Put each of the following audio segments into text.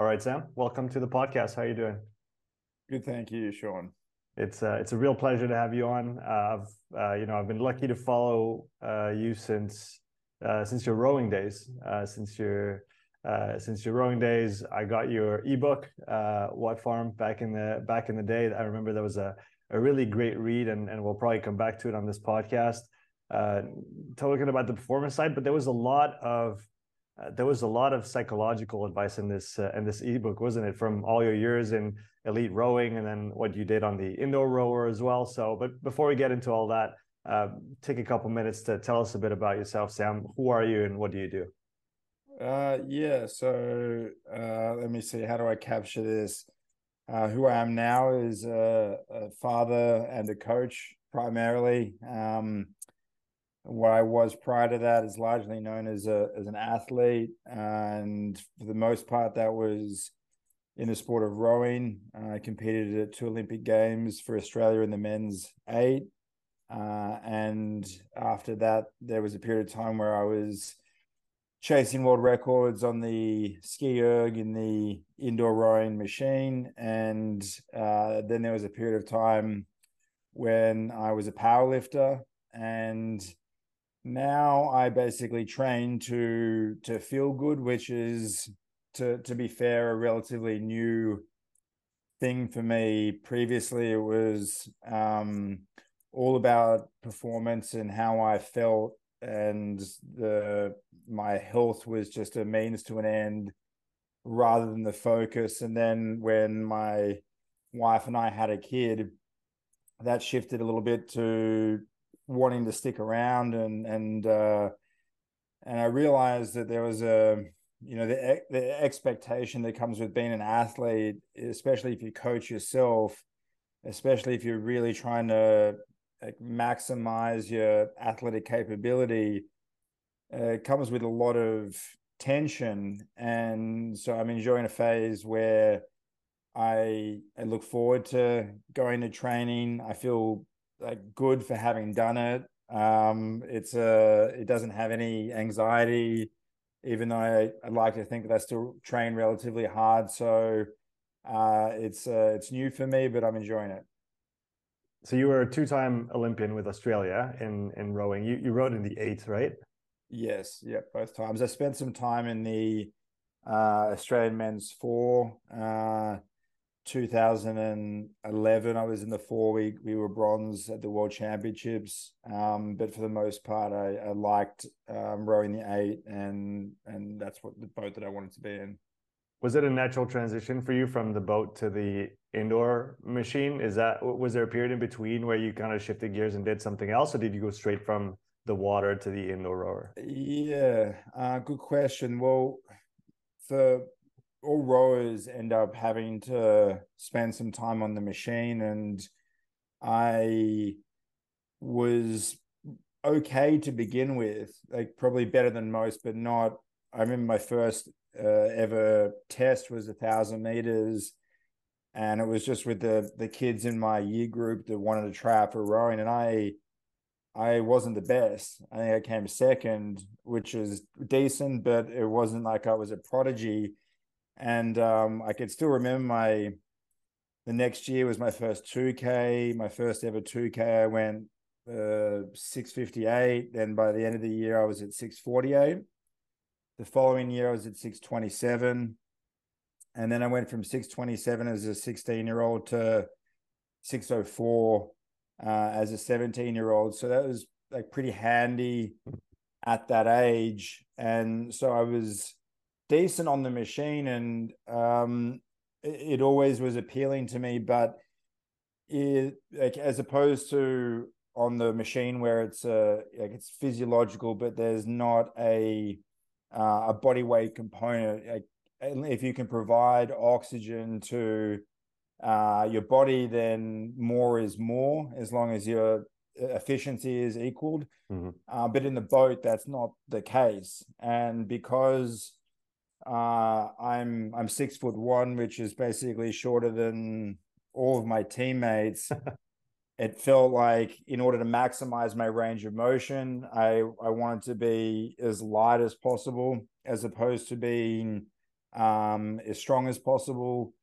All right, Sam. Welcome to the podcast. How are you doing? Good, thank you, Sean. It's uh, it's a real pleasure to have you on. Uh, I've uh, you know I've been lucky to follow uh, you since uh, since your rowing days. Uh, since your since your rowing days, I got your ebook, What Farm, back in the back in the day. I remember that was a a really great read, and and we'll probably come back to it on this podcast. talking about the performance side, but there was a lot of uh, there was a lot of psychological advice in this uh, in this ebook, wasn't it? From all your years in elite rowing, and then what you did on the indoor rower as well. So, but before we get into all that, uh, take a couple minutes to tell us a bit about yourself, Sam. Who are you, and what do you do? Uh, yeah. So uh, let me see. How do I capture this? Who I am now is a, a father and a coach primarily. Um, what I was prior to that is largely known as a as an athlete, and for the most part, that was in the sport of rowing. I competed at two Olympic Games for Australia in the men's eight, uh, and after that, there was a period of time where I was chasing world records on the ski erg in the indoor rowing machine, and uh, then there was a period of time when I was a powerlifter. And now I basically train to to feel good, which is to to be fair, a relatively new thing for me. Previously, it was um, all about performance and how I felt, and the my health was just a means to an end rather than the focus. And then when my wife and I had a kid, that shifted a little bit to wanting to stick around and and uh, and I realized that there was a you know the the expectation that comes with being an athlete, especially if you coach yourself, especially if you're really trying to like, maximize your athletic capability, uh, comes with a lot of tension, and so I'm enjoying a phase where I I look forward to going to training. I feel like good for having done it. Um, it's a it doesn't have any anxiety, even though I, I like to think that I still train relatively hard. So uh, it's uh, it's new for me, but I'm enjoying it. So you were a two-time Olympian with Australia in in rowing. You you rowed in the eight, right? Yes, yeah, both times. I spent some time in the uh, Australian men's four. Uh, 2011 i was in the four we we were bronze at the world championships. Um, but for the most part i, I liked um, rowing the eight and and that's what the boat that i wanted to be in. Was it a natural transition for you from the boat to the indoor machine? Is that was there a period in between where you kind of shifted gears and did something else or did you go straight from the water to the indoor rower? Yeah uh, good question. Well for all rowers end up having to spend some time on the machine and i was okay to begin with like probably better than most but not i remember my first uh, ever test was a thousand meters and it was just with the the kids in my year group that wanted to try out for rowing and i i wasn't the best. I think i came second which is decent but it wasn't like i was a prodigy and um, I could still remember my the next year was my first 2K, my first ever 2K. I went uh, 658. Then by the end of the year, I was at 648. The following year, I was at 627. And then I went from 627 as a 16 year old to 604 uh, as a 17 year old. So that was like pretty handy at that age. And so I was decent on the machine, and um, it, it always was appealing to me. But it, like as opposed to on the machine where it's uh, like it's physiological, but there's not a uh, a body weight component. Like if you can provide oxygen to uh, your body, then more is more as long as your efficiency is equaled. Mm-hmm. Uh, but in the boat, that's not the case. And because uh, I'm I'm six foot one, which is basically shorter than all of my teammates. it felt like in order to maximize my range of motion, I I wanted to be as light as possible, as opposed to being um, as strong as possible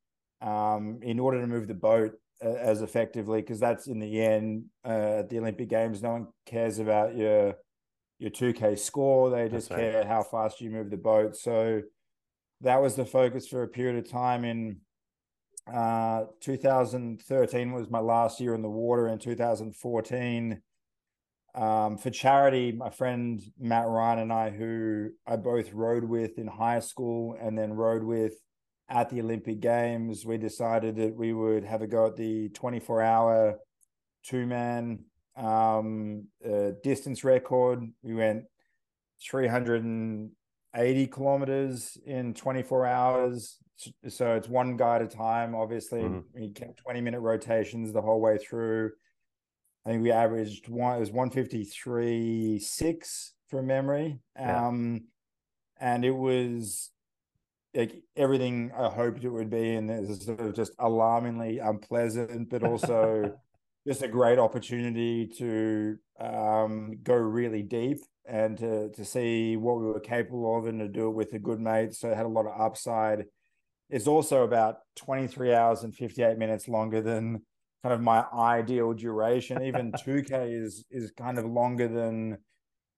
um, in order to move the boat uh, as effectively because that's in the end uh, at the Olympic Games. No one cares about your your 2K score. They just right. care how fast you move the boat. So that was the focus for a period of time. In uh, 2013 was my last year in the water. In 2014, um, for charity, my friend Matt Ryan and I, who I both rowed with in high school and then rowed with at the Olympic Games, we decided that we would have a go at the 24 hour two man um, uh, distance record. We went 380 kilometers in 24 hours. So it's one guy at a time. Obviously, mm-hmm. we kept 20 minute rotations the whole way through. I think we averaged one, it was 153 six from memory. Yeah. Um, and it was like everything I hoped it would be, and it's sort of just alarmingly unpleasant, but also just a great opportunity to um, go really deep and to to see what we were capable of, and to do it with a good mate. So it had a lot of upside. It's also about 23 hours and 58 minutes longer than kind of my ideal duration. Even 2K is is kind of longer than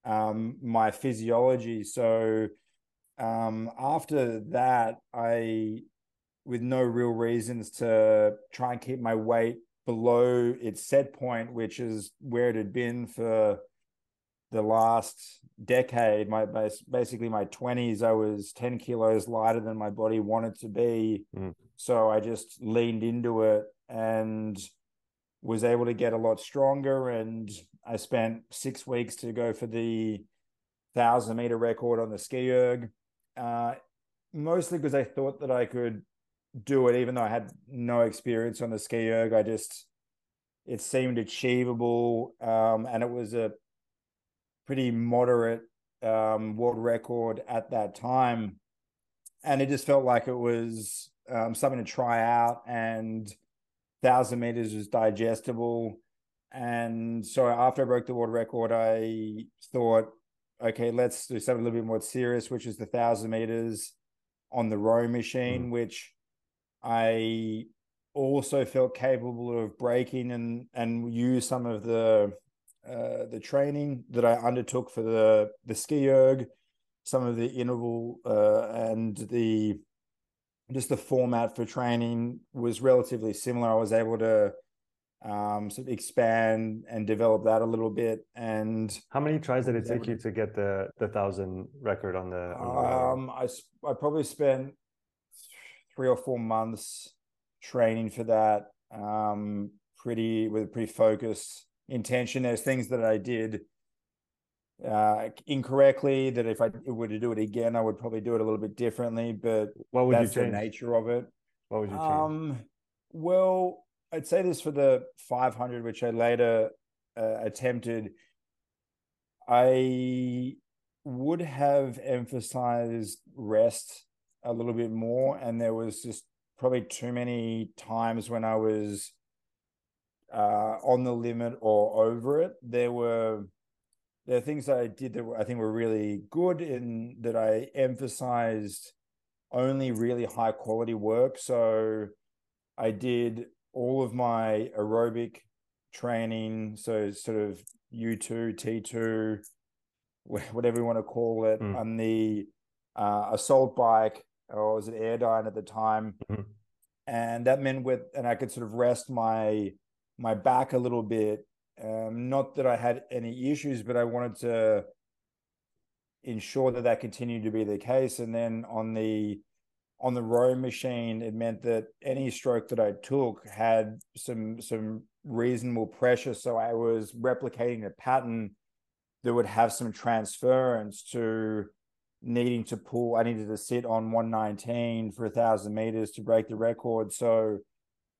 um, my physiology. So um, after that, I, with no real reasons to try and keep my weight below its set point, which is where it had been for the last decade. My basically my twenties, I was ten kilos lighter than my body wanted to be. Mm. So I just leaned into it and was able to get a lot stronger. And I spent six weeks to go for the thousand meter record on the ski erg uh, mostly because I thought that I could do it, even though I had no experience on the ski erg. I just it seemed achievable, um, and it was a pretty moderate um, world record at that time, and it just felt like it was um, something to try out, and thousand meters was digestible. And so after I broke the world record, I thought okay, let's do something a little bit more serious, which is the thousand meters on the row machine, mm. which I also felt capable of breaking and and use some of the uh, the training that I undertook for the the ski erg, some of the interval uh, and the just the format for training was relatively similar. I was able to um, sort of expand and develop that a little bit. And how many tries did it take you to get the the thousand record on the? On the... Um, I I probably spent three or four months training for that. Um, pretty with a pretty focused intention. There's things that I did uh incorrectly that if I were to do it again, I would probably do it a little bit differently. But what would that's you change? the nature of it. What would you change? Um, well, I'd say this for the 500, which I later uh, attempted. I would have emphasized rest a little bit more, and there was just probably too many times when I was uh, on the limit or over it. There were there are things that I did that I think were really good in that I emphasized only really high quality work. So I did all of my aerobic training, so sort of U2, T2, whatever you want to call it, mm. on the uh, assault bike, or was it Airdyne at the time? Mm-hmm. And that meant with, and I could sort of rest my my back a little bit. Um, not that I had any issues, but I wanted to ensure that that continued to be the case. And then on the on the row machine, it meant that any stroke that I took had some some reasonable pressure. So I was replicating a pattern that would have some transference to needing to pull. I needed to sit on 119 for a thousand meters to break the record. So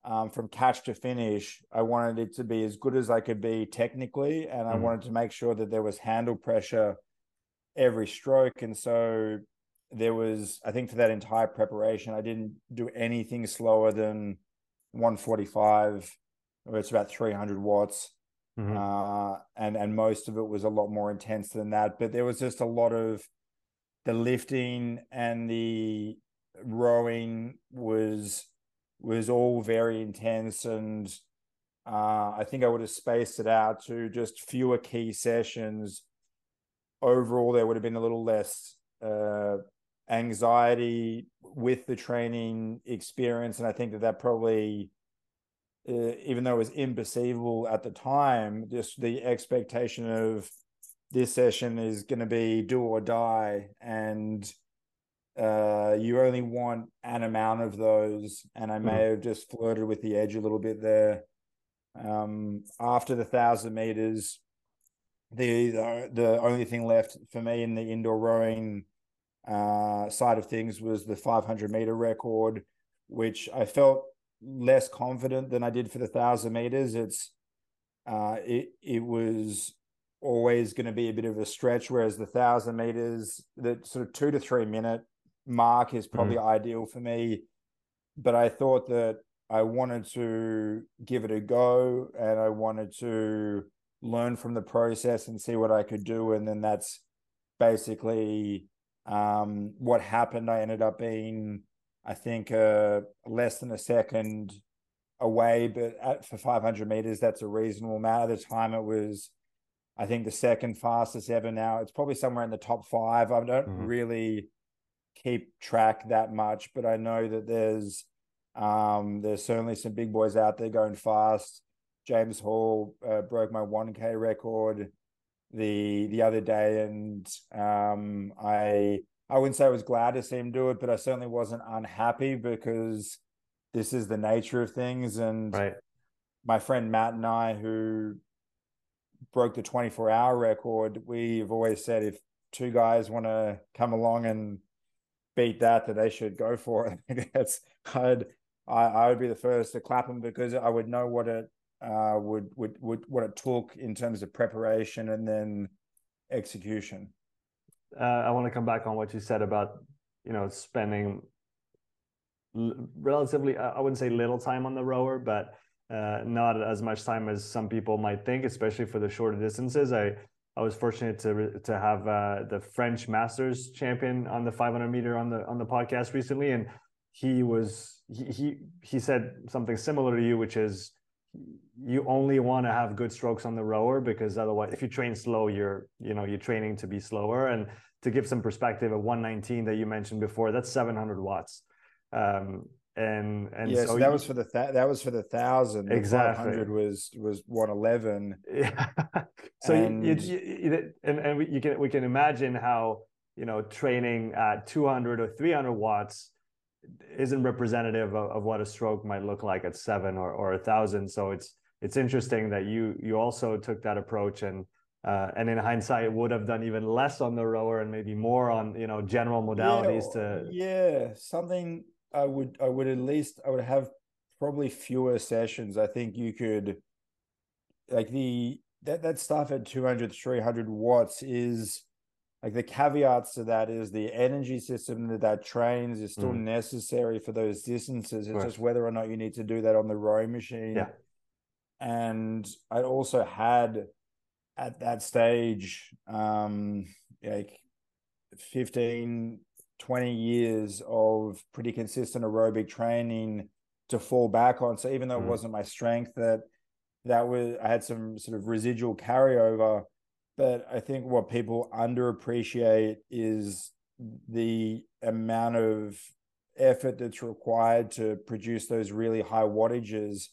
um, from catch to finish, I wanted it to be as good as I could be technically, and I mm wanted to make sure that there was handle pressure every stroke. And so there was i think for that entire preparation i didn't do anything slower than 145 it's about 300 watts mm-hmm. uh, and and most of it was a lot more intense than that but there was just a lot of the lifting and the rowing was was all very intense and uh, I think I would have spaced it out to just fewer key sessions. Overall, there would have been a little less uh, anxiety with the training experience, and I think that that probably, uh, even though it was imperceivable at the time, just the expectation of this session is going to be do or die, and uh, you only want an amount of those, and I may mm. have just flirted with the edge a little bit there. Um, after the thousand meters, the, the the only thing left for me in the indoor rowing uh, side of things was the 500 meter record, which I felt less confident than I did for the thousand meters. It's uh, it it was always going to be a bit of a stretch, whereas the thousand meters, the sort of two to three minute mark is probably mm. ideal for me. But I thought that I wanted to give it a go and I wanted to learn from the process and see what I could do. And then that's basically um, what happened. I ended up being, I think, uh, less than a second away, but at, for 500 meters, that's a reasonable amount. At the time, it was, I think, the second fastest ever. Now it's probably somewhere in the top five. I don't mm-hmm. really keep track that much, but I know that there's um, there's certainly some big boys out there going fast. James Hall uh, broke my 1K record the the other day, and um, I I wouldn't say I was glad to see him do it, but I certainly wasn't unhappy because this is the nature of things. And right. my friend Matt and I, who broke the 24 hour record, we've always said if two guys want to come along and beat that, that they should go for it. That's I'd I, I would be the first to clap them because I would know what it uh, would would would what it took in terms of preparation and then execution. Uh, I want to come back on what you said about you know spending relatively I wouldn't say little time on the rower, but uh, not as much time as some people might think, especially for the shorter distances. I I was fortunate to to have uh, the French Masters champion on the 500 meter on the on the podcast recently, and he was he he, he said something similar to you, which is you only want to have good strokes on the rower because otherwise if you train slow you're you know you're training to be slower. And to give some perspective at 119 that you mentioned before that's 700 watts. Um and and yeah, so, so that you, was for the th- that was for the thousand. The Exactly, hundred was was one eleven. Yeah. so and... You, you, you, and and you can we can imagine how you know training at two hundred or three hundred watts isn't representative of, of, what a stroke might look like at seven or or a thousand. So it's it's interesting that you you also took that approach and. Uh, and in hindsight, would have done even less on the rower and maybe more on you know general modalities yeah, to yeah something I would I would at least I would have probably fewer sessions. I think you could like the that that stuff at 200 300 watts is like the caveats to that is the energy system that that trains is still mm. necessary for those distances it's just whether or not you need to do that on the rowing machine yeah and i also had at that stage um like 15 20 years of pretty consistent aerobic training to fall back on. So even though mm. it wasn't my strength, that that was I had some sort of residual carryover. But I think what people underappreciate is the amount of effort that's required to produce those really high wattages.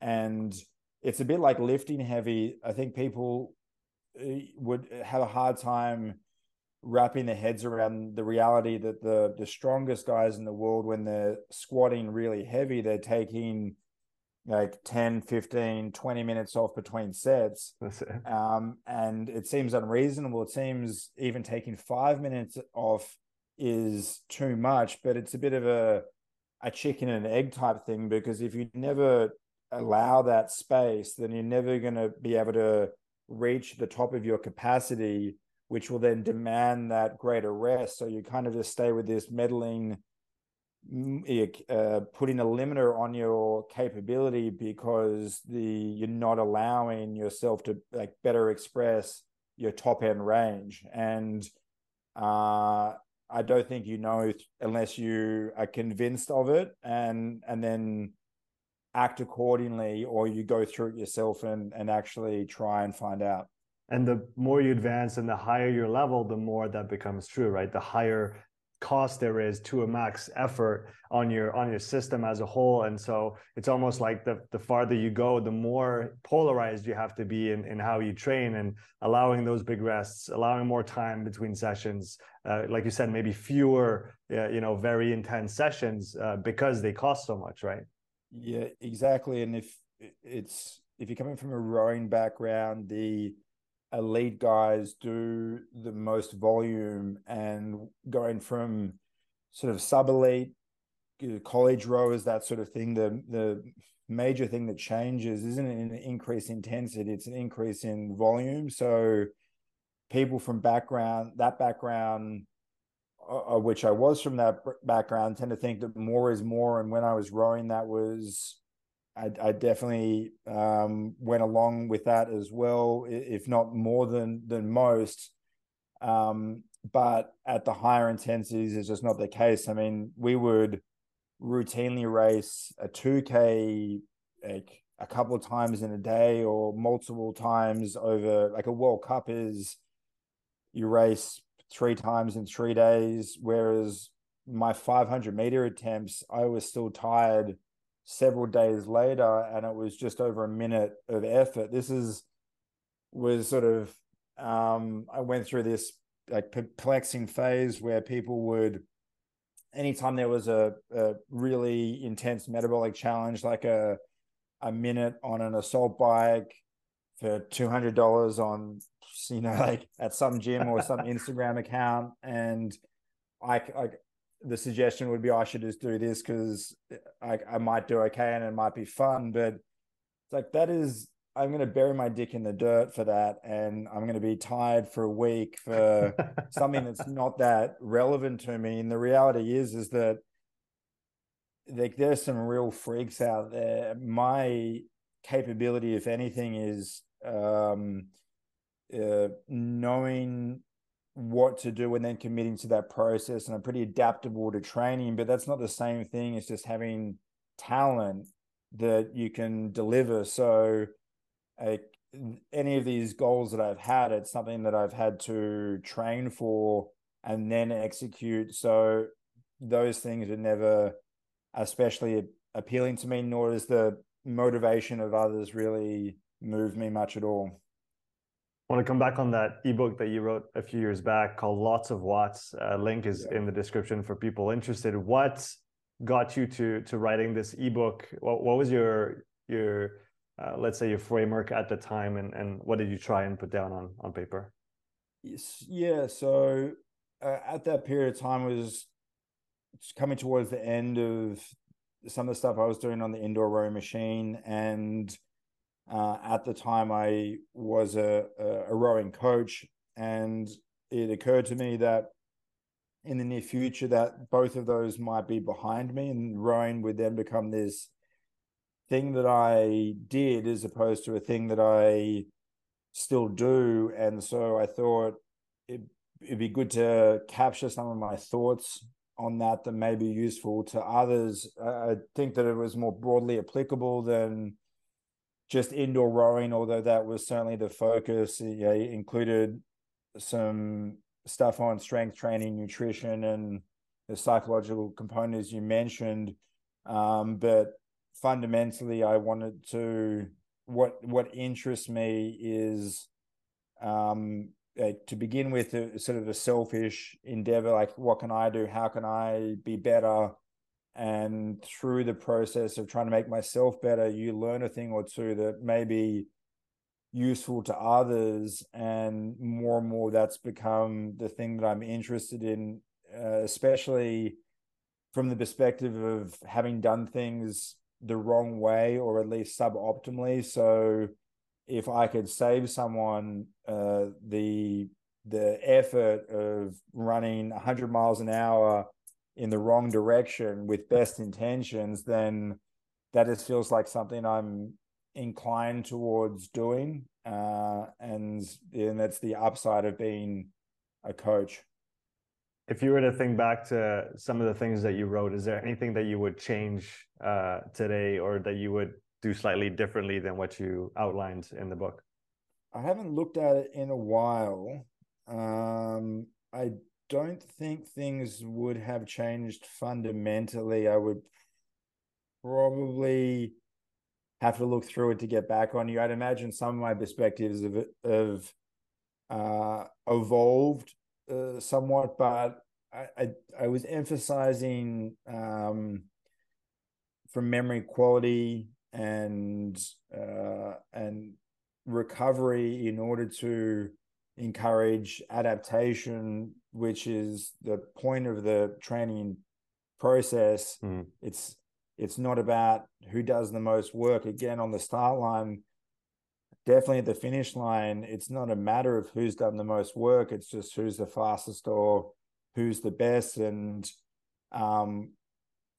And it's a bit like lifting heavy. I think people eh, would have a hard time wrapping their heads around the reality that the the strongest guys in the world when they're squatting really heavy they're taking like 10 15 20 minutes off between sets. Um, and it seems unreasonable. It seems even taking five minutes off is too much but it's a bit of a a chicken and egg type thing because if you never allow that space then you're never going to be able to reach the top of your capacity which will then demand that greater rest. So you kind of just stay with this meddling, mm, uh, putting a limiter on your capability because the you're not allowing yourself to like better express your top end range. And uh, I don't think you know unless you are convinced of it and and then act accordingly or you go through it yourself and and actually try and find out and the more you advance and the higher your level the more that becomes true right? The higher cost there is to a max effort on your on your system as a whole. And so it's almost like the the farther you go the more polarized you have to be in, in how you train and allowing those big rests allowing more time between sessions uh, like you said maybe fewer uh, you know very intense sessions uh, because they cost so much right? Yeah exactly. And if it's if you're coming from a rowing background the elite guys do the most volume and going from sort of sub elite college rowers that sort of thing the the major thing that changes isn't an increase in intensity it's an increase in volume. So people from background that background uh, which I was from that background tend to think that more is more. And when I was rowing that was I, I definitely um, went along with that as well, if not more than than most. Um, but at the higher intensities, it's just not the case. I mean, we would routinely race a 2K like a couple of times in a day or multiple times over like a World Cup is you race three times in three days, whereas my 500 meter attempts, I was still tired several days later and it was just over a minute of effort. This is was sort of um i went through this like perplexing phase where people would anytime there was a, a really intense metabolic challenge like a a minute on an assault bike for $200 on you know like at some gym or some instagram account and I, I the suggestion would be I should just do this because I, I might do okay and it might be fun. But it's like that is I'm going to bury my dick in the dirt for that, and I'm going to be tired for a week for something that's not that relevant to me. And the reality is, is that like there's some real freaks out there. My capability, if anything, is um, uh, knowing what to do and then committing to that process. And I'm pretty adaptable to training, but that's not the same thing as just having talent that you can deliver. So, any of these goals that I've had, it's something that I've had to train for and then execute. So, those things are never especially appealing to me, nor does the motivation of others really move me much at all. Want to come back on that ebook that you wrote a few years back called Lots of Watts. Uh, link is yeah. in the description for people interested. What got you to to writing this ebook? What, what was your your uh, let's say your framework at the time, and and what did you try and put down on on paper? Yes, yeah. So uh, at that period of time was coming towards the end of some of the stuff I was doing on the indoor rowing machine and uh, at the time, I was a, a rowing coach, and it occurred to me that in the near future that both of those might be behind me, and rowing would then become this thing that I did as opposed to a thing that I still do. And so I thought it, it'd be good to capture some of my thoughts on that that may be useful to others. I think that it was more broadly applicable than just indoor rowing, although that was certainly the focus. Yeah, included some stuff on strength training, nutrition, and the psychological components you mentioned. Um, but fundamentally, I wanted to what what interests me is um, uh, to begin with a, sort of a selfish endeavor like what can i do how can i be better and through the process of trying to make myself better you learn a thing or two that may be useful to others and more and more that's become the thing that i'm interested in uh, especially from the perspective of having done things the wrong way or at least suboptimally. So if i could save someone uh, the the effort of running 100 miles an hour in the wrong direction with best intentions, then that just feels like something I'm inclined towards doing. Uh, and and that's the upside of being a coach. if you were to think back to some of the things that you wrote, is there anything that you would change uh, today or that you would do slightly differently than what you outlined in the book? I haven't looked at it in a while. Um, I don't think things would have changed fundamentally. I would probably have to look through it to get back on you. I'd imagine some of my perspectives of of uh, evolved uh, somewhat, but I, I, I was emphasizing um, from memory quality and uh, and recovery in order to encourage adaptation, which is the point of the training process. Mm. It's it's not about who does the most work. Again, on the start line, definitely at the finish line, it's not a matter of who's done the most work. It's just who's the fastest or who's the best. And um,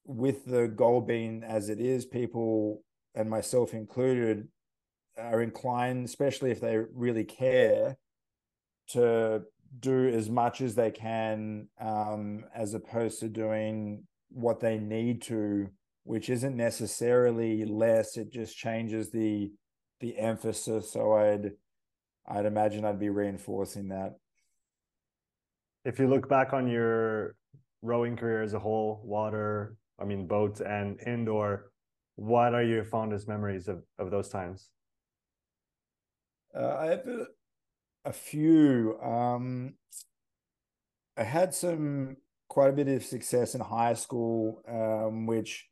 with the goal being as it is, people and myself included are inclined, especially if they really care, to do as much as they can um, as opposed to doing what they need to, which isn't necessarily less. It just changes the the emphasis. So I'd I'd imagine I'd be reinforcing that. If you look back on your rowing career as a whole, water, I mean boats and indoor, what are your fondest memories of, of those times? Uh, I have a, few. Um, I had some quite a bit of success in high school, um, which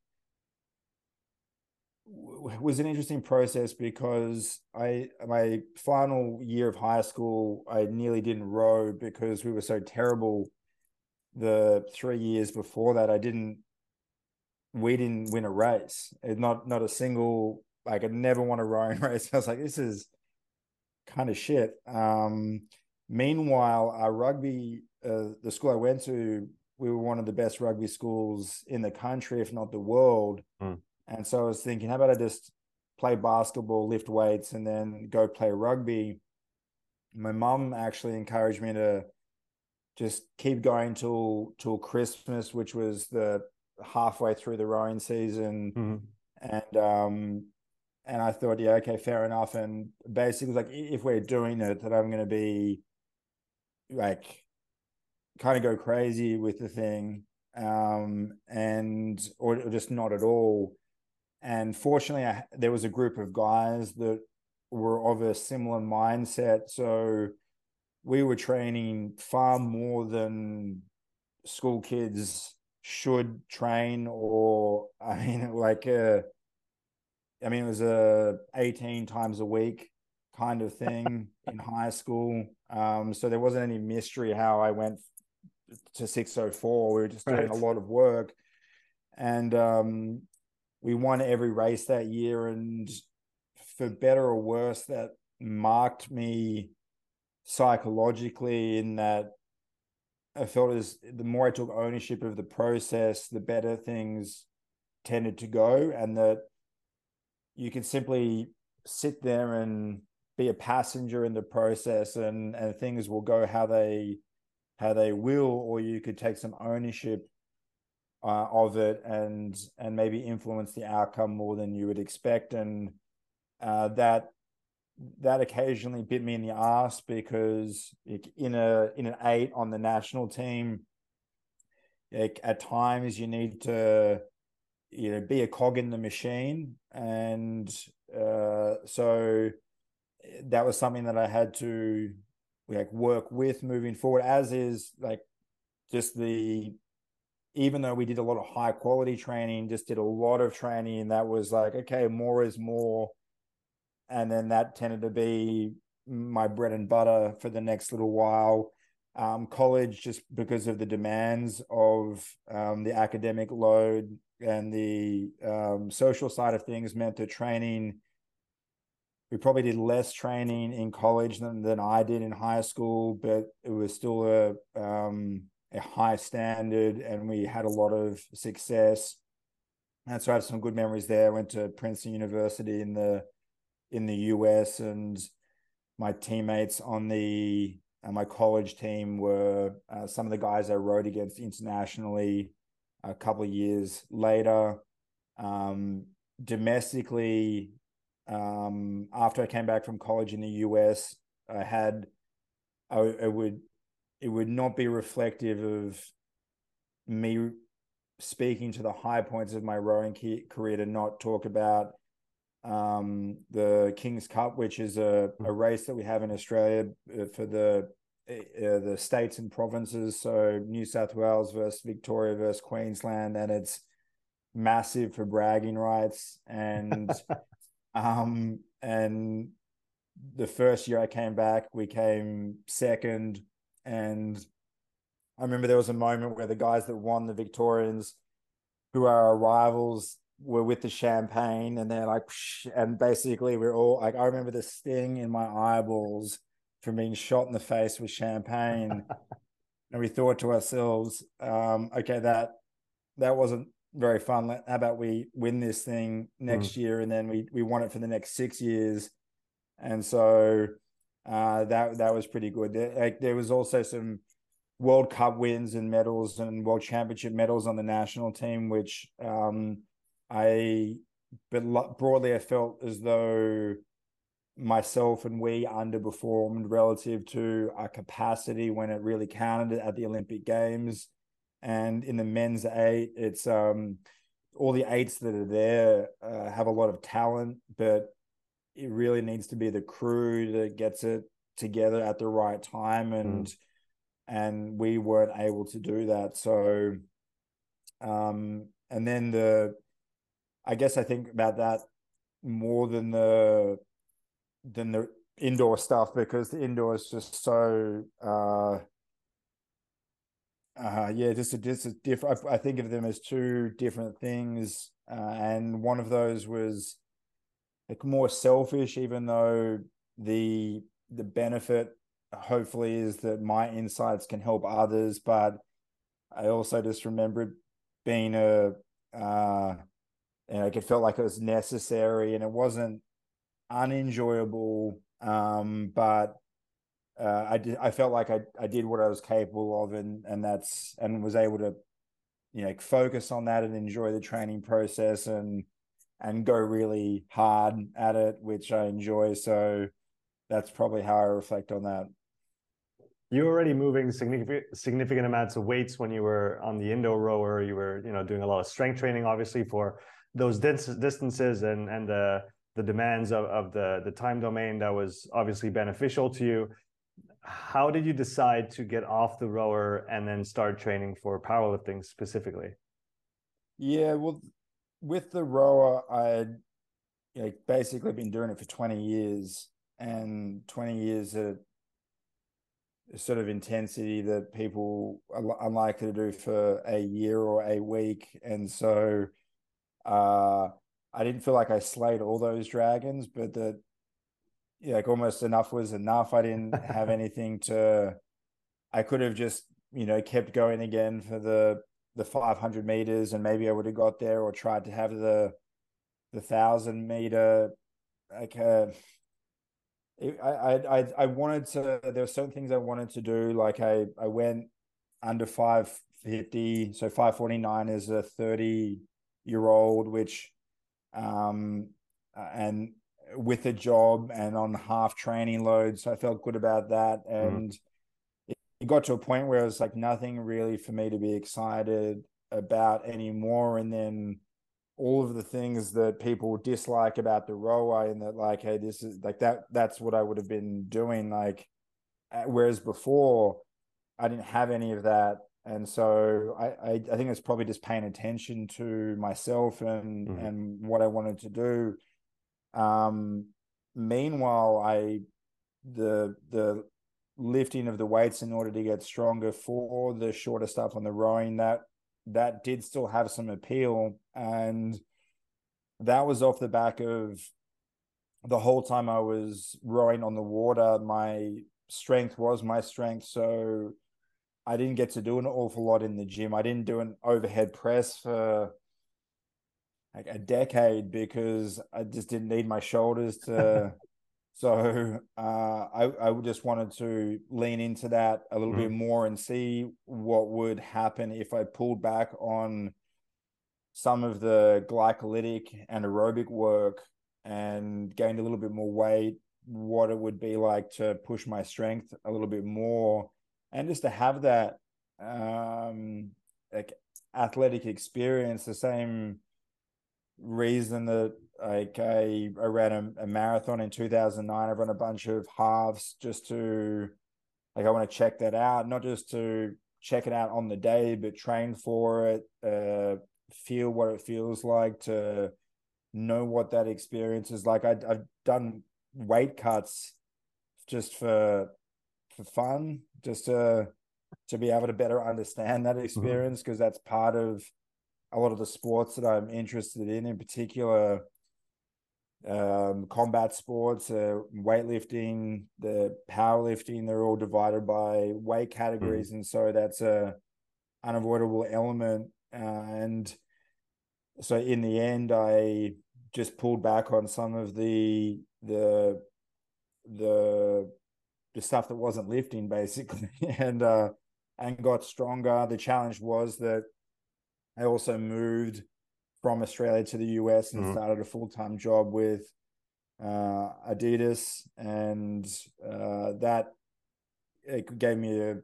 was an interesting process because I my final year of high school I nearly didn't row because we were so terrible the three years before that I didn't we didn't win a race not not a single like I never won a rowing race I was like this is kind of shit um meanwhile our rugby uh, the school I went to we were one of the best rugby schools in the country if not the world mm and so I was thinking, how about I just play basketball, lift weights, and then go play rugby? My mum actually encouraged me to just keep going till till Christmas, which was the halfway through the rowing season. Mm-hmm. And um and I thought, yeah, okay, fair enough. And basically like if we're doing it, that I'm gonna be like kind of go crazy with the thing. Um and or, or just not at all and fortunately, I, there was a group of guys that were of a similar mindset. So we were training far more than school kids should train, or I mean, like, uh, I mean, it was a 18 times a week kind of thing in high school. Um, so there wasn't any mystery how I went to 604. We were just doing right. a lot of work. And um, we won every race that year, and for better or worse, that marked me psychologically in that I felt as the more I took ownership of the process, the better things tended to go, and that you can simply sit there and be a passenger in the process, and and things will go how they how they will, or you could take some ownership uh, of it and and maybe influence the outcome more than you would expect. And uh, that that occasionally bit me in the ass because in a in an eight on the national team like at times you need to you know be a cog in the machine and uh, so that was something that I had to like work with moving forward as is like just the even though we did a lot of high quality training, just did a lot of training and that was like, okay, more is more. And then that tended to be my bread and butter for the next little while. Um, college, just because of the demands of um, the academic load and the um, social side of things, meant that training. We probably did less training in college than, than I did in high school, but it was still a um, a high standard and we had a lot of success. And so I have some good memories there. I went to Princeton University in the in the US and my teammates on the and my college team were uh, some of the guys I rowed against internationally a couple of years later. Um, domestically, um, after I came back from college in the US, I had, I, I would, it would not be reflective of me speaking to the high points of my rowing career to not talk about um, the King's Cup, which is a, a mm. race that we have in Australia uh, for the uh, the states and provinces. So New South Wales versus Victoria versus Queensland, and it's massive for bragging rights. And um, and the first year I came back, we came second, and I remember there was a moment where the guys that won the Victorians, who are our rivals, were with the champagne, and they're like, and basically we're all like, I remember the sting in my eyeballs from being shot in the face with champagne, and we thought to ourselves, um, okay, that that wasn't very fun. How about we win this thing next mm. year, and then we we want it for the next six years, and so uh, that that was pretty good. There, like, there was also some World Cup wins and medals and World Championship medals on the national team, which um, I, but broadly, I felt as though myself and we underperformed relative to our capacity when it really counted at the Olympic Games. And in the men's eight, it's um, all the eights that are there uh, have a lot of talent, but it really needs to be the crew that gets it together at the right time and. Mm and we weren't able to do that. So, um, and then the, I guess I think about that more than the than the indoor stuff because the indoor is just so uh uh yeah just a just a different I, I think of them as two different things uh, and one of those was like more selfish even though the the benefit hopefully is that my insights can help others. But I also just remember being a, uh, you know, it felt like it was necessary and it wasn't unenjoyable. Um, but uh, I did, I felt like I, I did what I was capable of and, and that's, and was able to, you know, focus on that and enjoy the training process and, and go really hard at it, which I enjoy. So that's probably how I reflect on that you were already moving significant significant amounts of weights when you were on the indo rower. You were, you know, doing a lot of strength training, obviously, for those distances and and the the demands of, of the the time domain that was obviously beneficial to you. How did you decide to get off the rower and then start training for powerlifting specifically? Yeah, well, with the rower, I had basically been doing it for 20 years and 20 years at sort of intensity that people are unlikely to do for a year or a week. And so uh, I didn't feel like I slayed all those dragons, but that yeah, like almost enough was enough. I didn't have anything to I could have just, you know, kept going again for the the 500 meters and maybe I would have got there or tried to have the the 1000 meter like uh, I, I I wanted to. There were certain things I wanted to do. Like I I went under five fifty, so five forty nine is a thirty year old, which, um, and with a job and on half training load, so I felt good about that. Mm-hmm. And mm. it, it got to a point where it was like nothing really for me to be excited about anymore. And then all of the things that people dislike about the rower and that like hey this is like that that's what i would have been doing like whereas before i didn't have any of that and so i i, I think it's probably just paying attention to myself and mm-hmm. and what i wanted to do um meanwhile i the the lifting of the weights in order to get stronger for the shorter stuff on the rowing that that did still have some appeal. And that was off the back of the whole time I was rowing on the water, my strength was my strength. So I didn't get to do an awful lot in the gym. I didn't do an overhead press for like a decade because I just didn't need my shoulders to So uh, I, I just wanted to lean into that a little mm-hmm. bit more and see what would happen if I pulled back on some of the glycolytic and aerobic work and gained a little bit more weight, what it would be like to push my strength a little bit more and just to have that um like athletic experience the same reason that like I, I ran a, a, marathon in 2009 i run a bunch of halves just to like i want to check that out not just to check it out on the day but train for it uh feel what it feels like to know what that experience is like. I, i've done weight cuts just for for fun just to to be able to better understand that mm-hmm. experience because mm-hmm. that's part of a lot of the sports that I'm interested in, in particular um, combat sports, uh, weightlifting, the powerlifting, they're all divided by weight categories. Mm. And so that's a unavoidable element. Uh, and so in the end, I just pulled back on some of the, the, the, the stuff that wasn't lifting basically. and, uh, and got stronger. The challenge was that I also moved from Australia to the US and mm-hmm. started a full time job with uh, Adidas, and uh, that it gave me a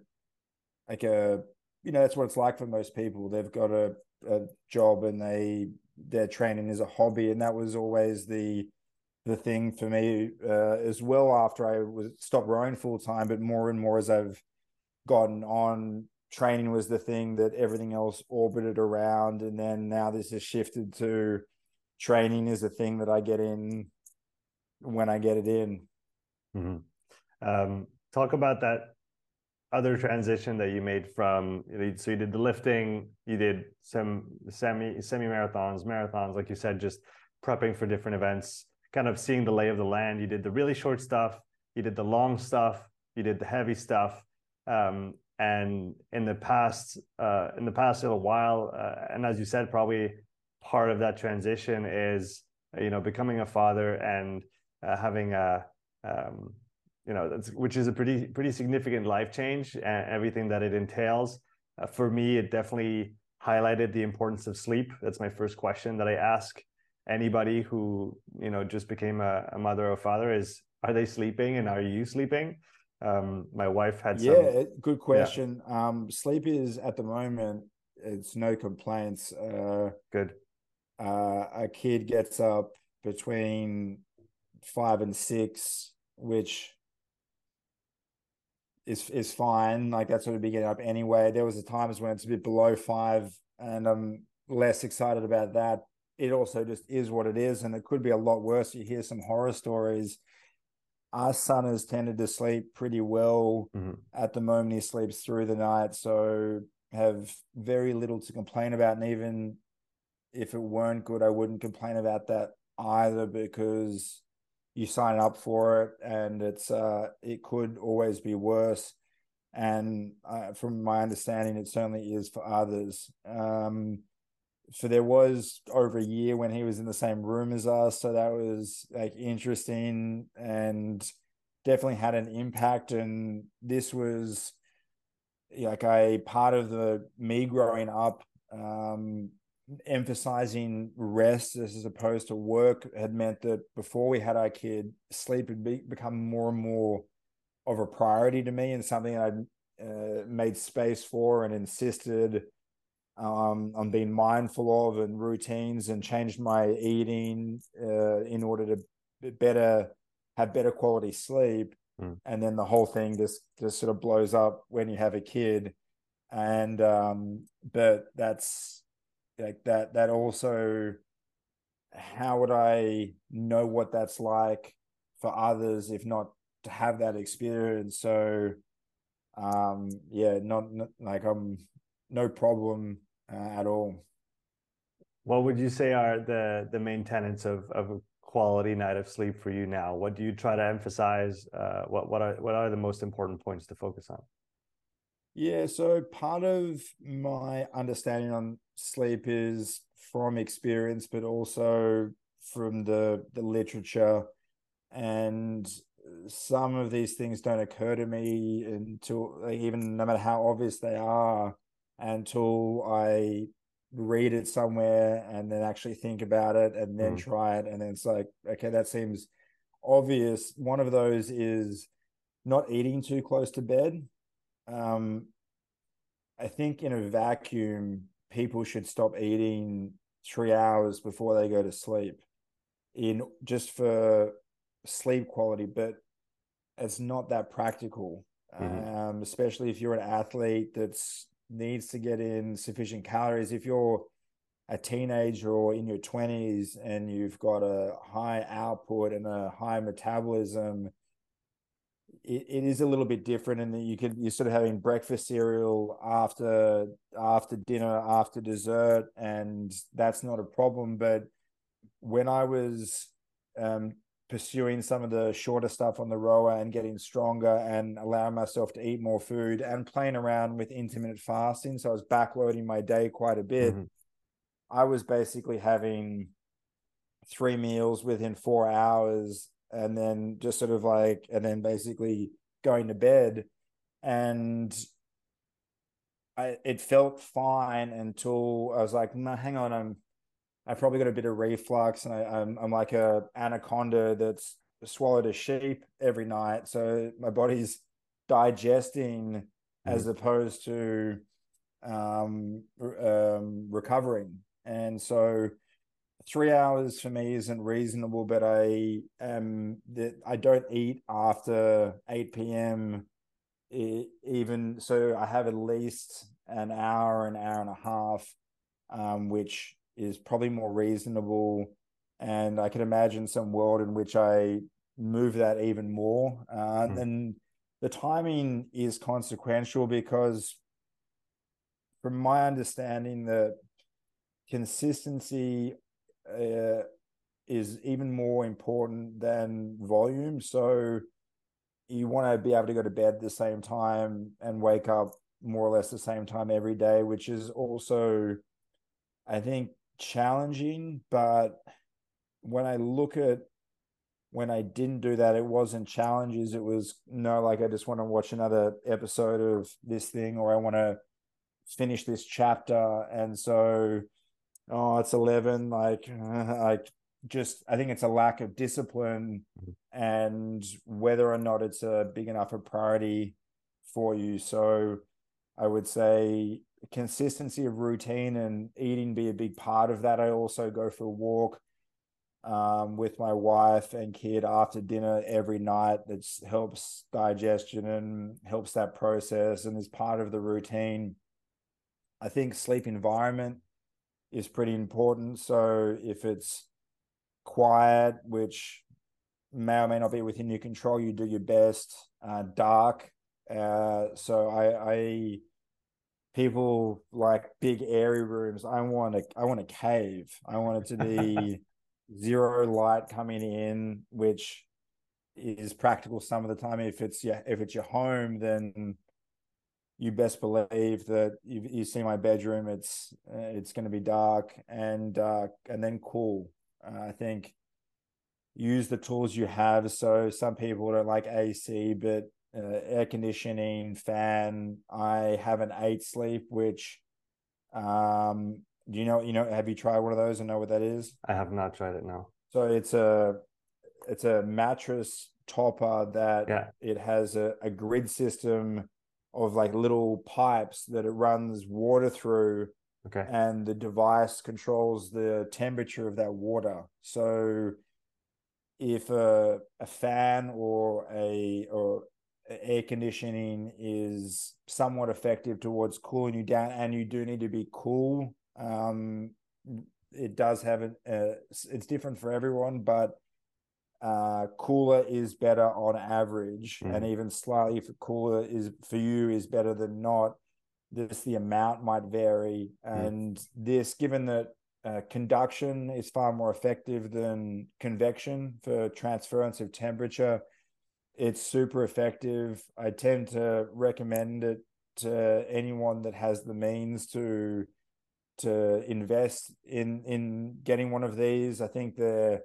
like a you know that's what it's like for most people. They've got a, a job and they their training is a hobby, and that was always the the thing for me uh, as well. After I was stopped rowing full time, but more and more as I've gotten on training was the thing that everything else orbited around and then now this has shifted to training is the thing that i get in when i get it in mm-hmm. um, talk about that other transition that you made from so you did the lifting you did some semi semi marathons marathons like you said just prepping for different events kind of seeing the lay of the land you did the really short stuff you did the long stuff you did the heavy stuff um, and in the past, uh, in the past little while, uh, and as you said, probably part of that transition is you know becoming a father and uh, having a um, you know which is a pretty pretty significant life change and everything that it entails. Uh, for me, it definitely highlighted the importance of sleep. That's my first question that I ask anybody who you know just became a, a mother or father is are they sleeping and are you sleeping um, my wife had some, yeah, good question. Yeah. Um, sleep is at the moment it's no complaints. Uh, good. Uh, a kid gets up between five and six, which is is fine. Like that's what would be getting up anyway. There was a times when it's a bit below five, and I'm less excited about that. It also just is what it is, and it could be a lot worse. You hear some horror stories our son has tended to sleep pretty well mm-hmm. at the moment. He sleeps through the night, so have very little to complain about. And even if it weren't good, I wouldn't complain about that either because you sign up for it, and it's uh, it could always be worse. And uh, from my understanding, it certainly is for others. Um, so there was over a year when he was in the same room as us so that was like interesting and definitely had an impact and this was like a part of the me growing up um, emphasizing rest as opposed to work had meant that before we had our kid sleep had be, become more and more of a priority to me and something i'd uh, made space for and insisted um, I'm being mindful of and routines and changed my eating uh, in order to better have better quality sleep. Mm. And then the whole thing just just sort of blows up when you have a kid. And um, but that's like that that also how would I know what that's like for others if not to have that experience? So um yeah, not, not like I'm no problem uh, at all. What would you say are the the main tenets of of a quality night of sleep for you now? What do you try to emphasize? Uh, what what are what are the most important points to focus on? Yeah, so part of my understanding on sleep is from experience, but also from the the literature. and some of these things don't occur to me until like, even no matter how obvious they are until I read it somewhere and then actually think about it and then mm. try it and then it's like okay that seems obvious one of those is not eating too close to bed um i think in a vacuum people should stop eating 3 hours before they go to sleep in just for sleep quality but it's not that practical mm-hmm. um especially if you're an athlete that's needs to get in sufficient calories. If you're a teenager or in your 20s and you've got a high output and a high metabolism, it, it is a little bit different and you could you're sort of having breakfast cereal after after dinner after dessert and that's not a problem but when i was um, pursuing some of the shorter stuff on the rower and getting stronger and allowing myself to eat more food and playing around with intermittent fasting. So I was backloading my day quite a bit. Mm-hmm. I was basically having three meals within four hours and then just sort of like, and then basically going to bed. And I, it felt fine until I was like, no, hang on, I'm I probably got a bit of reflux, and I, am I'm, I'm like a anaconda that's swallowed a sheep every night. So my body's digesting mm. as opposed to um, um, recovering, and so three hours for me isn't reasonable. But I am that I don't eat after eight p.m. Even so, I have at least an hour, an hour and a half, um, which is probably more reasonable. And I can imagine some world in which I move that even more. Uh, mm. And the timing is consequential because, from my understanding, the consistency uh, is even more important than volume. So you want to be able to go to bed at the same time and wake up more or less the same time every day, which is also, I think, challenging, but when I look at when I didn't do that, it wasn't challenges. It was no, like I just want to watch another episode of this thing, or I want to finish this chapter. And so, oh, it's eleven. Like, like just I think it's a lack of discipline, mm-hmm. and whether or not it's a big enough a priority for you. So, I would say consistency of routine and eating be a big part of that. I also go for a walk um, with my wife and kid after dinner every night. That helps digestion and helps that process and is part of the routine. I think sleep environment is pretty important. So if it's quiet, which may or may not be within your control, you do your best. Uh, dark. Uh, so I, I people like big airy rooms. I want a I want a cave. I want it to be zero light coming in, which is practical some of the time. If it's yeah, if it's your home, then you best believe that you, you see my bedroom. It's uh, it's going to be dark and uh, and then cool. Uh, I think use the tools you have. So some people don't like AC, but uh, air conditioning, fan. I have an eight sleep, which um, do you know? You know, have you tried one of those and know what that is? I have not tried it. No. So it's a it's a mattress topper that yeah. it has a, a grid system of like little pipes that it runs water through. Okay. And the device controls the temperature of that water. So if a, a fan or a or air conditioning is somewhat effective towards cooling you down, and you do need to be cool. Um, it does have a, uh, it's different for everyone, but uh, cooler is better on average, mm. and even slightly for cooler is for you is better than not. This the amount might vary, and mm. this given that uh, conduction is far more effective than convection for transference of temperature it's super effective. I tend to recommend it to anyone that has the means to to invest in in getting one of these. I think the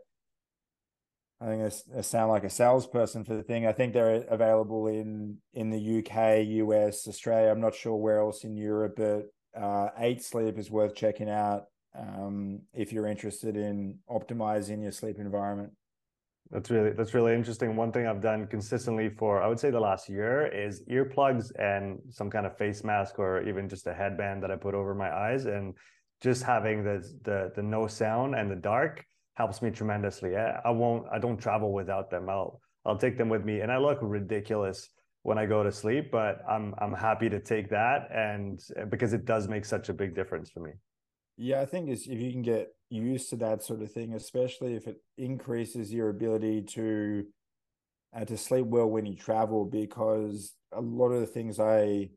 I think I sound like a salesperson for the thing. I think they're available in in the UK, US, Australia. I'm not sure where else in Europe, but uh, Eight Sleep is worth checking out um, if you're interested in optimizing your sleep environment. That's really that's really interesting. One thing I've done consistently for I would say the last year is earplugs and some kind of face mask or even just a headband that I put over my eyes and just having the the the no sound and the dark helps me tremendously. I, I won't I don't travel without them. I'll I'll take them with me and I look ridiculous when I go to sleep, but I'm I'm happy to take that and because it does make such a big difference for me. Yeah, I think if you can get used to that sort of thing, especially if it increases your ability to uh, to sleep well when you travel, because a lot of the things I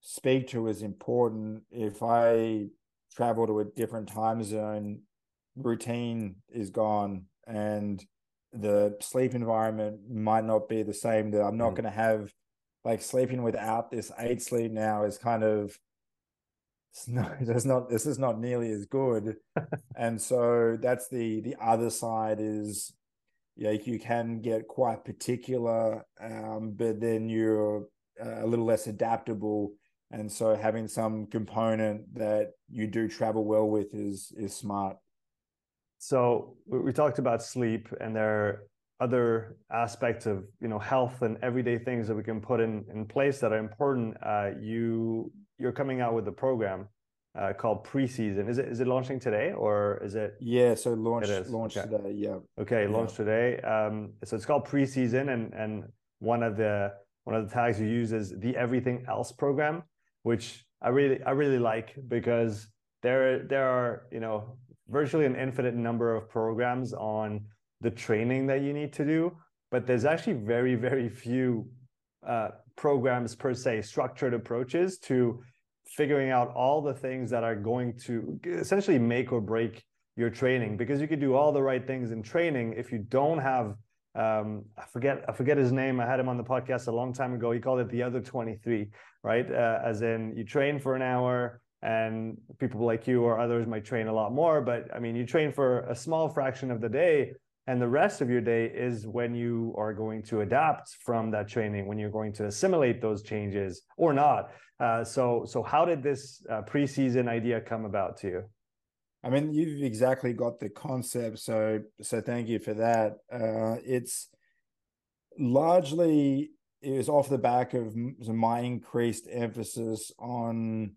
speak to is important. If I travel to a different time zone, routine is gone, and the sleep environment might not be the same. That I'm not mm. going to have like sleeping without this eight sleep now is kind of it's not it's not this is not nearly as good. And so that's the the other side is yeah you can get quite particular um, but then you're uh, a little less adaptable. And so having some component that you do travel well with is is smart. So we talked about sleep and there are other aspects of you know health and everyday things that we can put in in place that are important. Uh, you you're coming out with a program uh, called preseason. Is it is it launching today or is it? Yeah, so launch launched okay. today. Yeah. Okay, yeah. launched today. Um, so it's called preseason, and and one of the one of the tags you use is the Everything Else program, which I really I really like because there there are you know virtually an infinite number of programs on the training that you need to do, but there's actually very very few uh, programs per se structured approaches to figuring out all the things that are going to essentially make or break your training because you could do all the right things in training if you don't have um, I forget I forget his name. I had him on the podcast a long time ago. He called it the other 23, right? Uh, as in you train for an hour and people like you or others might train a lot more, but I mean you train for a small fraction of the day and the rest of your day is when you are going to adapt from that training, when you're going to assimilate those changes or not. Uh, so, so how did this uh, preseason idea come about to you? I mean, you've exactly got the concept. So, so thank you for that. Uh, it's largely it was off the back of my increased emphasis on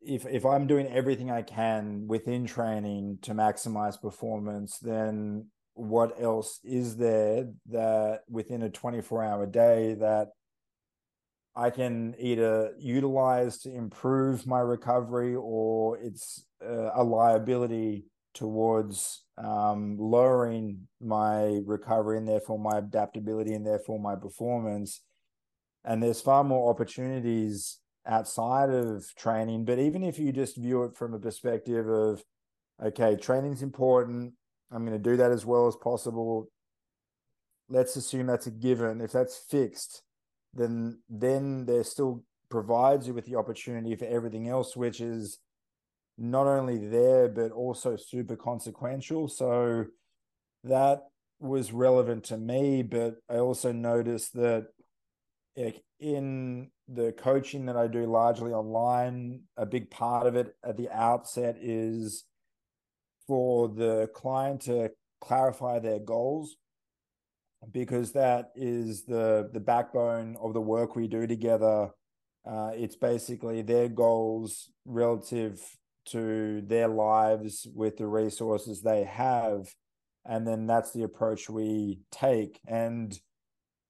if if I'm doing everything I can within training to maximize performance, then what else is there that within a 24 hour day that I can either utilize to improve my recovery or it's uh, a liability towards um, lowering my recovery and therefore my adaptability and therefore my performance. And there's far more opportunities outside of training. But even if you just view it from a perspective of, okay, training's important, I'm going to do that as well as possible. Let's assume that's a given. If that's fixed, then then there still provides you with the opportunity for everything else, which is not only there but also super consequential. So that was relevant to me, but I also noticed that in the coaching that I do largely online, a big part of it at the outset is for the client to clarify their goals because that is the the backbone of the work we do together. Uh, it's basically their goals relative to their lives with the resources they have, and then that's the approach we take. And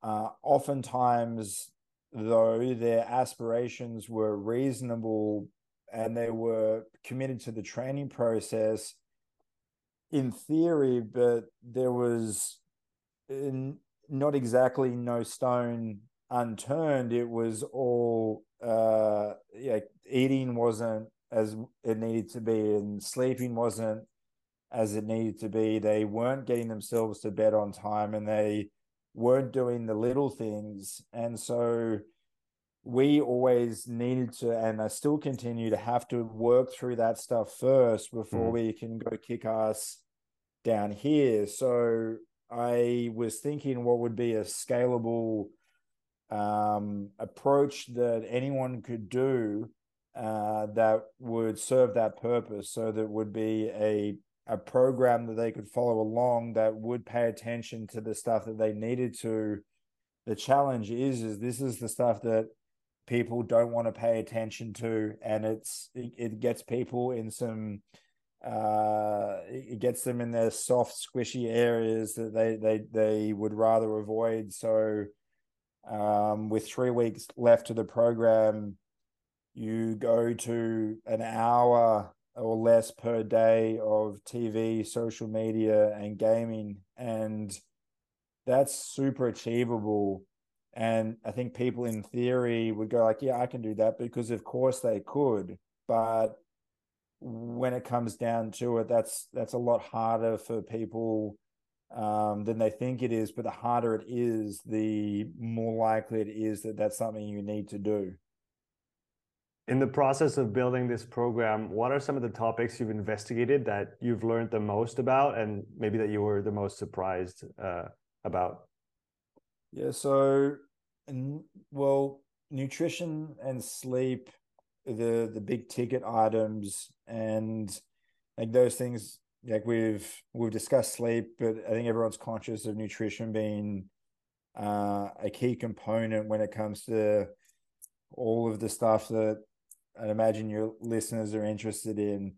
uh, oftentimes, though, their aspirations were reasonable and they were committed to the training process in theory, but there was not exactly no stone unturned. It was all uh, yeah, eating wasn't as it needed to be, and sleeping wasn't as it needed to be. They weren't getting themselves to bed on time, and they weren't doing the little things, and so we always needed to, and I still continue to have to work through that stuff first before mm. we can go kick ass down here. So I was thinking what would be a scalable um, approach that anyone could do uh, that would serve that purpose. So that would be a a program that they could follow along that would pay attention to the stuff that they needed to. The challenge is is this is the stuff that people don't want to pay attention to, and it's it, it gets people in some uh it gets them in their soft squishy areas that they they they would rather avoid so um with 3 weeks left to the program you go to an hour or less per day of TV, social media, and gaming. And that's super achievable. And I think people in theory would go like, yeah, I can do that because of course they could. But when it comes down to it, that's that's a lot harder for people um, than they think it is. But the harder it is, the more likely it is that that's something you need to do in the process of building this program, what are some of the topics you've investigated that you've learned the most about, and maybe that you were the most surprised uh, about? Yeah, so, well, nutrition and sleep, the the big ticket items, and like those things. Like we've we've discussed sleep, but I think everyone's conscious of nutrition being uh, a key component when it comes to all of the stuff that I'd imagine your listeners are interested in.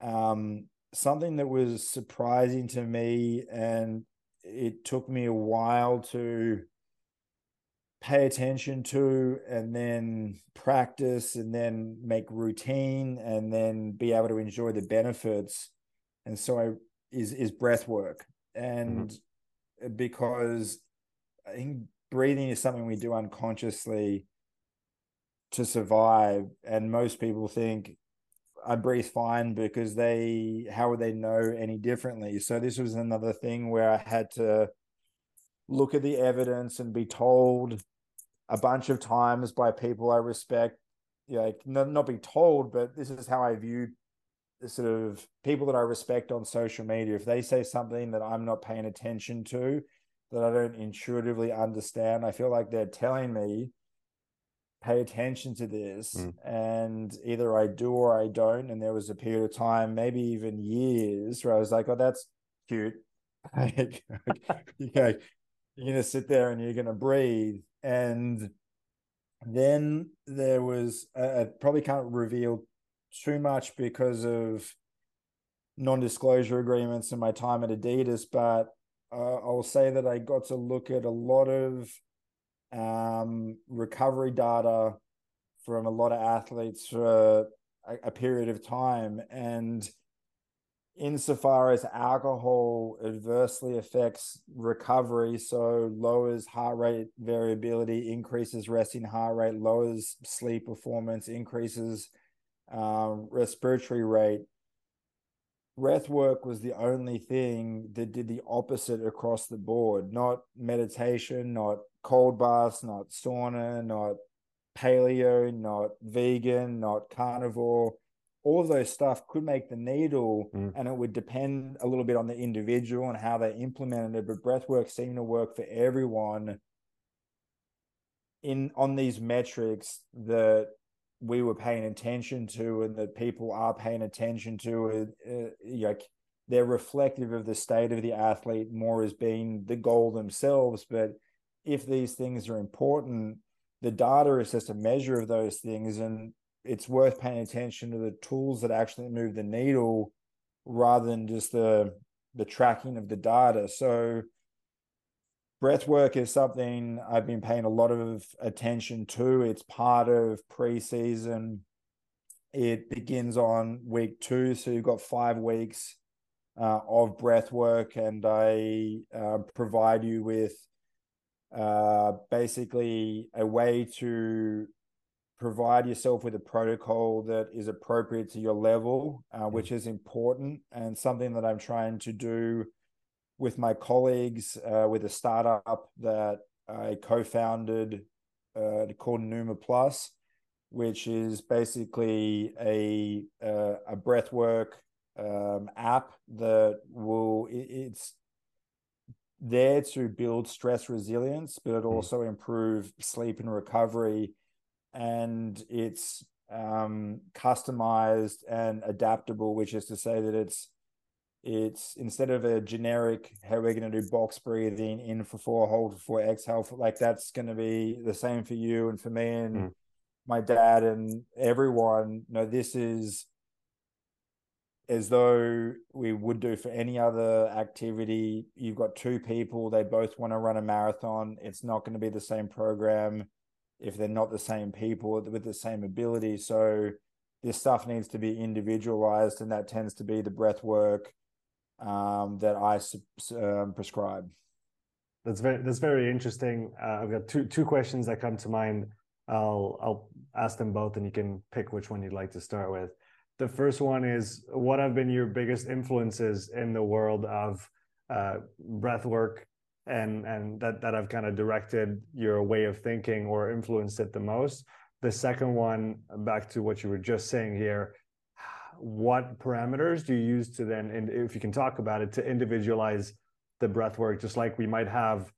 Um, something that was surprising to me, and it took me a while to pay attention to, and then practice, and then make routine, and then be able to enjoy the benefits. And so, I is is breath work, and mm-hmm. because I think breathing is something we do unconsciously to survive. And most people think I breathe fine because they, how would they know any differently? So this was another thing where I had to look at the evidence and be told a bunch of times by people I respect, like not, not be told, but this is how I view the sort of people that I respect on social media. If they say something that I'm not paying attention to, that I don't intuitively understand, I feel like they're telling me pay attention to this mm. and either I do or I don't. And there was a period of time, maybe even years, where I was like, oh, that's cute. okay, you're gonna sit there and you're gonna breathe. And then there was I probably can't reveal too much because of non-disclosure agreements and my time at Adidas, but uh, I'll say that I got to look at a lot of um, recovery data from a lot of athletes for a, a period of time. And insofar as alcohol adversely affects recovery, so lowers heart rate variability, increases resting heart rate, lowers sleep performance, increases um, respiratory rate. Breath work was the only thing that did the opposite across the board, not meditation, not cold baths, not sauna, not paleo, not vegan, not carnivore. All of those stuff could make the needle, mm. and it would depend a little bit on the individual and how they implemented it. But breath work seemed to work for everyone in on these metrics that we were paying attention to and that people are paying attention to. Uh, like they're reflective of the state of the athlete more as being the goal themselves, but if these things are important, the data is just a measure of those things. And it's worth paying attention to the tools that actually move the needle rather than just the the tracking of the data. So breath work is something I've been paying a lot of attention to. It's part of preseason. It begins on week two, so you've got five weeks uh, of breath work, and I uh, provide you with uh, basically a way to provide yourself with a protocol that is appropriate to your level, uh, which is important and something that I'm trying to do with my colleagues uh, with a startup that I co-founded uh, called Numa Plus, which is basically a uh, a breathwork um, app that will it, it's there to build stress resilience, but it Mm. also improve sleep and recovery. And it's um, customized and adaptable, which is to say that it's it's instead of a generic how we're going to do box breathing in for four, hold for four, exhale for like that's going to be the same for you and for me and Mm. my dad and everyone. No, this is as though we would do for any other activity. You've got two people, they both want to run a marathon. It's not going to be the same program if they're not the same people with the same ability. So this stuff needs to be individualized, and that tends to be the breath work um, that I um, prescribe. That's very that's very interesting. Uh, I've got two two questions that come to mind. I'll I'll ask them both, and you can pick which one you'd like to start with. The first one is what have been your biggest influences in the world of uh, breath work and and that that have kind of directed your way of thinking or influenced it the most. The second one, back to what you were just saying here, what parameters do you use to then, and if you can talk about it, to individualize the breath work, just like we might have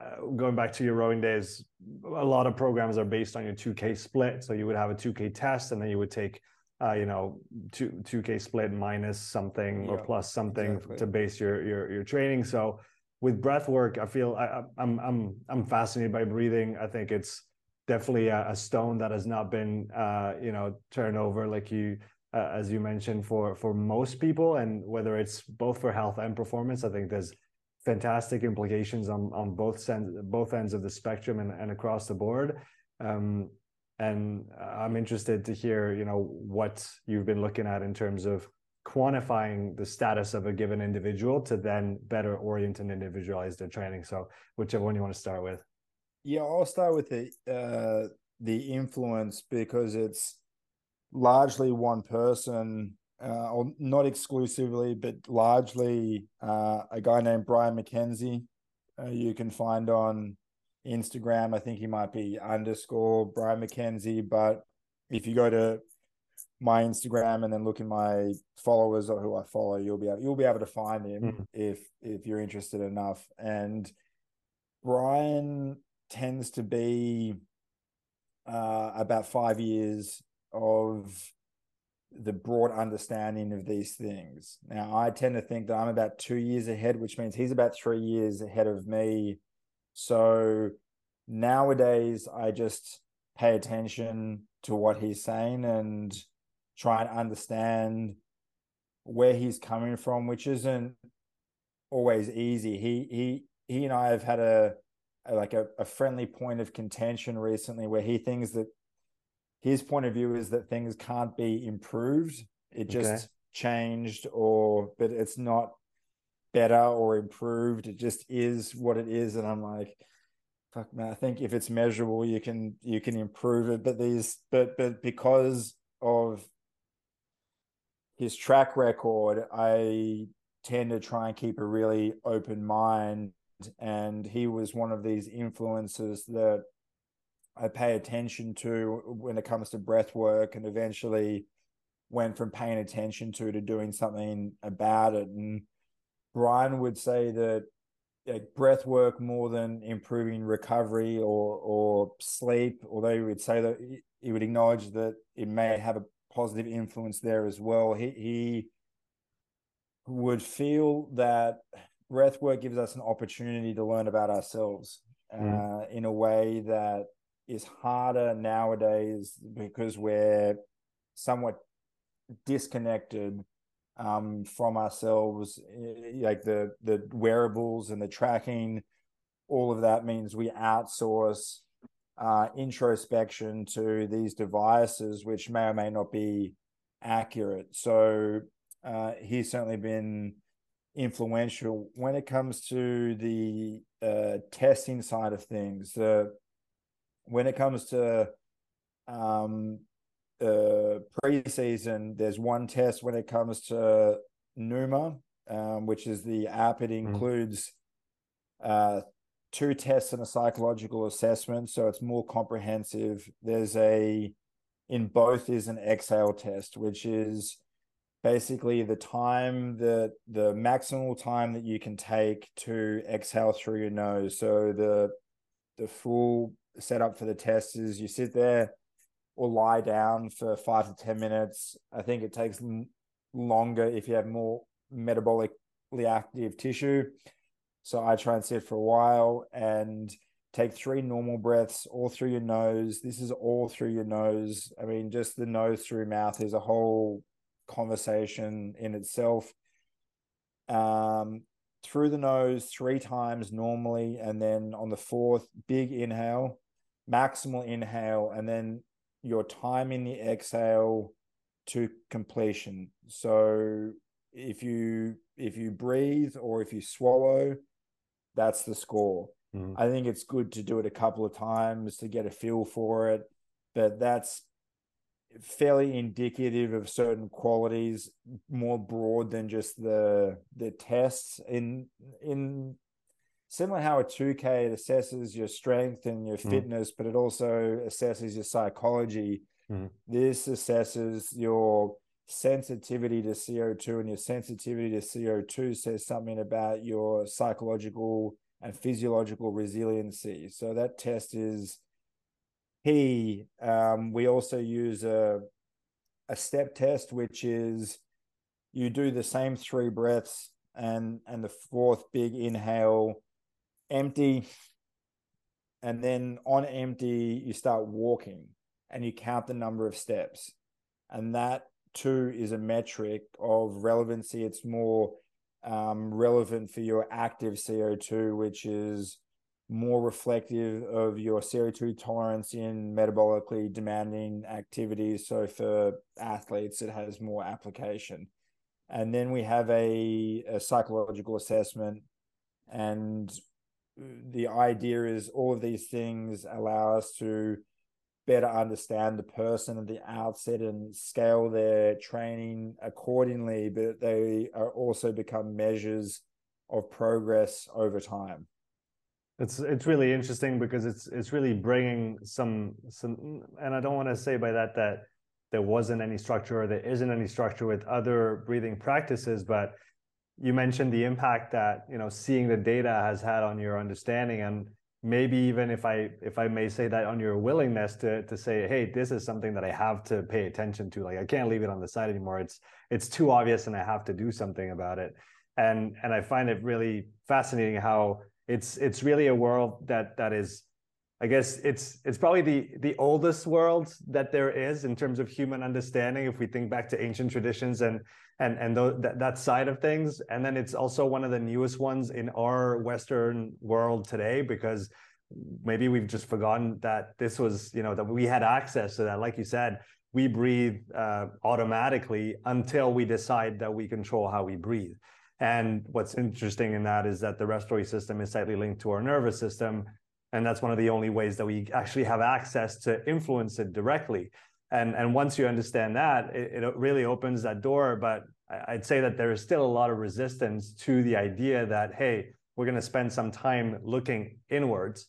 uh, going back to your rowing days, a lot of programs are based on your 2K split. So you would have a 2K test and then you would take, uh, you know, two 2K split minus something yeah, or plus something exactly. to base your, your, your training. So with breath work, I feel I, I'm, I'm, I'm fascinated by breathing. I think it's definitely a, a stone that has not been, uh, you know, turned over like you, uh, as you mentioned for, for most people. And whether it's both for health and performance, I think there's, fantastic implications on on both ends both ends of the spectrum and, and across the board um, and i'm interested to hear you know what you've been looking at in terms of quantifying the status of a given individual to then better orient and individualize their training so whichever one you want to start with yeah i'll start with the uh the influence because it's largely one person uh, or not exclusively, but largely uh, a guy named Brian MacKenzie. Uh, you can find on Instagram. I think he might be underscore Brian MacKenzie. But if you go to my Instagram and then look in my followers or who I follow, you'll be able, you'll be able to find him mm. if if you're interested enough. And Brian tends to be uh, about five years of the broad understanding of these things. Now, I tend to think that I'm about two years ahead, which means he's about three years ahead of me. So nowadays, I just pay attention to what he's saying and try and understand where he's coming from, which isn't always easy. He he he and I have had a, a like a, a friendly point of contention recently where he thinks that his point of view is that things can't be improved. It just okay. changed, or but it's not better or improved. It just is what it is. And I'm like, fuck man, I think if it's measurable, you can you can improve it. But these, but but because of his track record, I tend to try and keep a really open mind. And he was one of these influences that I pay attention to when it comes to breath work and eventually went from paying attention to to doing something about it. And Brian would say that like breath work more than improving recovery or or sleep, although he would say that he would acknowledge that it may have a positive influence there as well. He he would feel that breath work gives us an opportunity to learn about ourselves mm. uh, in a way that is harder nowadays because we're somewhat disconnected um, from ourselves. Like the the wearables and the tracking, all of that means we outsource uh, introspection to these devices, which may or may not be accurate. So uh, he's certainly been influential when it comes to the uh, testing side of things. The when it comes to um, uh, preseason, there's one test when it comes to Numa, um, which is the app. It mm-hmm. includes uh, two tests and a psychological assessment, so it's more comprehensive. There's a in both is an exhale test, which is basically the time that the maximal time that you can take to exhale through your nose. So the the full setup for the test is you sit there or lie down for five to ten minutes. I think it takes longer if you have more metabolically active tissue. So I try and sit for a while and take three normal breaths all through your nose. This is all through your nose. I mean, just the nose through mouth is a whole conversation in itself. Um, through the nose three times normally, and then on the fourth, big inhale, maximal inhale, and then your time in the exhale to completion. So if you if you breathe or if you swallow, that's the score. Mm. I think it's good to do it a couple of times to get a feel for it, but that's fairly indicative of certain qualities more broad than just the the tests in in similar how a 2k it assesses your strength and your mm. fitness but it also assesses your psychology mm. this assesses your sensitivity to co2 and your sensitivity to co2 says something about your psychological and physiological resiliency so that test is he um, we also use a a step test which is you do the same three breaths and and the fourth big inhale empty and then on empty you start walking and you count the number of steps and that too is a metric of relevancy it's more um, relevant for your active co2 which is more reflective of your CO2 tolerance in metabolically demanding activities. So for athletes, it has more application. And then we have a, a psychological assessment. And the idea is all of these things allow us to better understand the person at the outset and scale their training accordingly, but they are also become measures of progress over time. It's it's really interesting because it's it's really bringing some some, and I don't want to say by that that there wasn't any structure or there isn't any structure with other breathing practices, but you mentioned the impact that you know seeing the data has had on your understanding and maybe even if i if i may say that on your willingness to to say hey this is something that i have to pay attention to. Like i can't leave it on the side anymore. It's it's too obvious and i have to do something about it. And and i find it really fascinating how it's it's really a world that that is I guess it's it's probably the the oldest world that there is in terms of human understanding. If we think back to ancient traditions and and and th- that side of things, and then it's also one of the newest ones in our Western world today because maybe we've just forgotten that this was you know that we had access to that. Like you said, we breathe uh, automatically until we decide that we control how we breathe. And what's interesting in that is that the respiratory system is tightly linked to our nervous system. And that's one of the only ways that we actually have access to influence it directly. And, and once you understand that, it, it really opens that door. But I'd say that there is still a lot of resistance to the idea that, hey, we're going to spend some time looking inwards.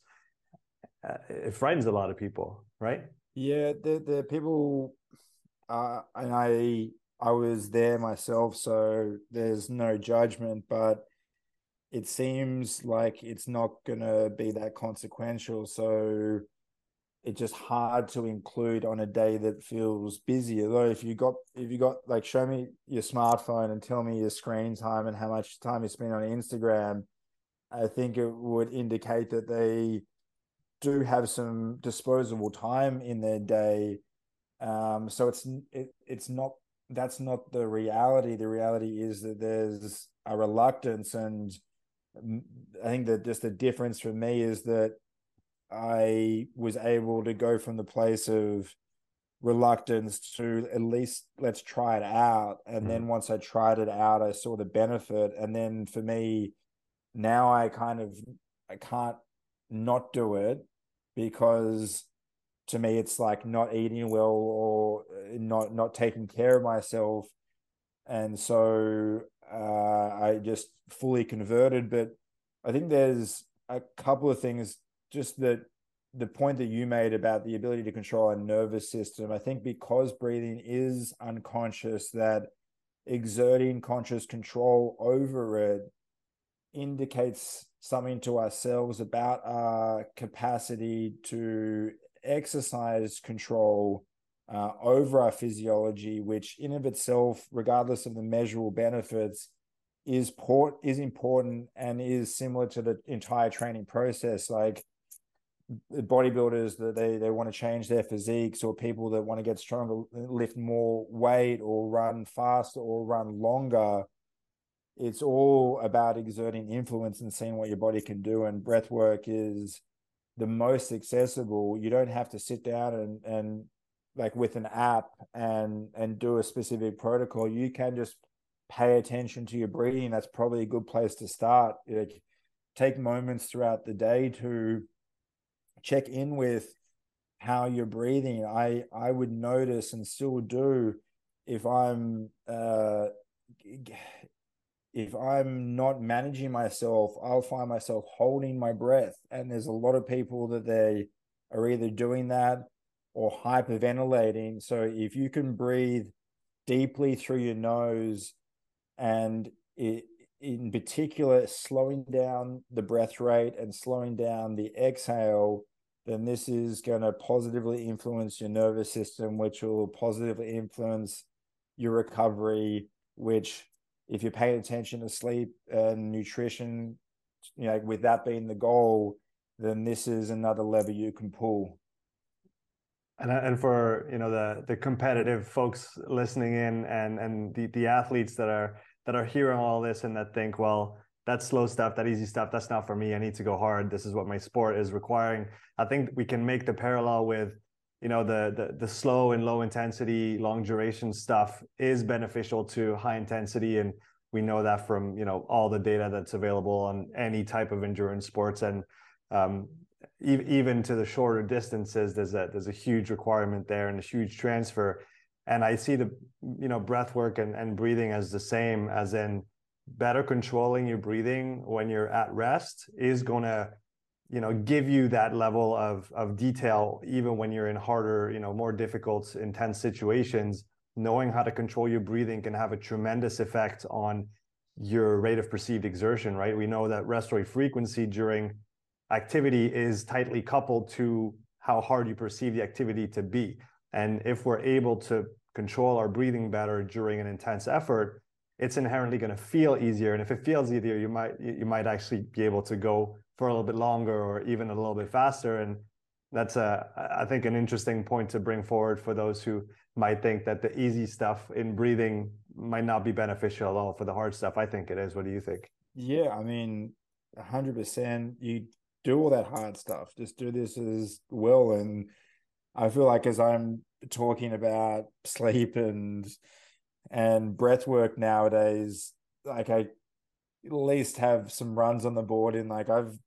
Uh, it frightens a lot of people, right? Yeah, the the people, uh, and I I was there myself, so there's no judgment, but it seems like it's not gonna be that consequential. So it's just hard to include on a day that feels busy. Although if you got if you got like show me your smartphone and tell me your screen time and how much time you spend on Instagram, I think it would indicate that they do have some disposable time in their day. Um, so it's it, it's not that's not the reality. The reality is that there's a reluctance, and I think that just the difference for me is that I was able to go from the place of reluctance to at least let's try it out. And mm. then once I tried it out, I saw the benefit. And then for me, now I kind of I can't not do it because to me it's like not eating well or uh, not not taking care of myself and so uh, i just fully converted but i think there's a couple of things just that the point that you made about the ability to control a nervous system. I think because breathing is unconscious that exerting conscious control over it indicates something to ourselves about our capacity to exercise control uh, over our physiology, which in of itself, regardless of the measurable benefits, is port is important and is similar to the entire training process. Like the bodybuilders that they they want to change their physiques, or people that want to get stronger, lift more weight, or run faster, or run longer. It's all about exerting influence and seeing what your body can do. And breath work is the most accessible. You don't have to sit down and and like with an app and and do a specific protocol. You can just pay attention to your breathing. That's probably a good place to start. Like take moments throughout the day to check in with how you're breathing. I I would notice and still do if I'm uh if I'm not managing myself, I'll find myself holding my breath. And there's a lot of people that they are either doing that or hyperventilating. So if you can breathe deeply through your nose and it, in particular slowing down the breath rate and slowing down the exhale, then this is going to positively influence your nervous system, which will positively influence your recovery, which if you're paying attention to sleep and nutrition, you know, with that being the goal, then this is another lever you can pull. And, and for you know the the competitive folks listening in and and the the athletes that are that are hearing all this and that think well that slow stuff that easy stuff that's not for me i need to go hard this is what my sport is requiring. I think we can make the parallel with you know the, the the slow and low intensity long duration stuff is beneficial to high intensity and we know that from you know all the data that's available on any type of endurance sports. And um, even to the shorter distances there's a there's a huge requirement there and a huge transfer. And i see the you know breath work and, and breathing as the same as in better controlling your breathing when you're at rest is going to you know give you that level of of detail even when you're in harder you know more difficult intense situations. Knowing how to control your breathing can have a tremendous effect on your rate of perceived exertion right? We know that respiratory frequency during activity is tightly coupled to how hard you perceive the activity to be and if we're able to control our breathing better during an intense effort it's inherently going to feel easier and if it feels easier you might you might actually be able to go for a little bit longer or even a little bit faster. And that's a, I think, an interesting point to bring forward for those who might think that the easy stuff in breathing might not be beneficial at all for the hard stuff. I think it is. What do you think? Yeah, I mean, hundred percent. You do all that hard stuff. Just do this as well. And I feel like as I'm talking about sleep and and breath work nowadays, like I at least have some runs on the board and like I've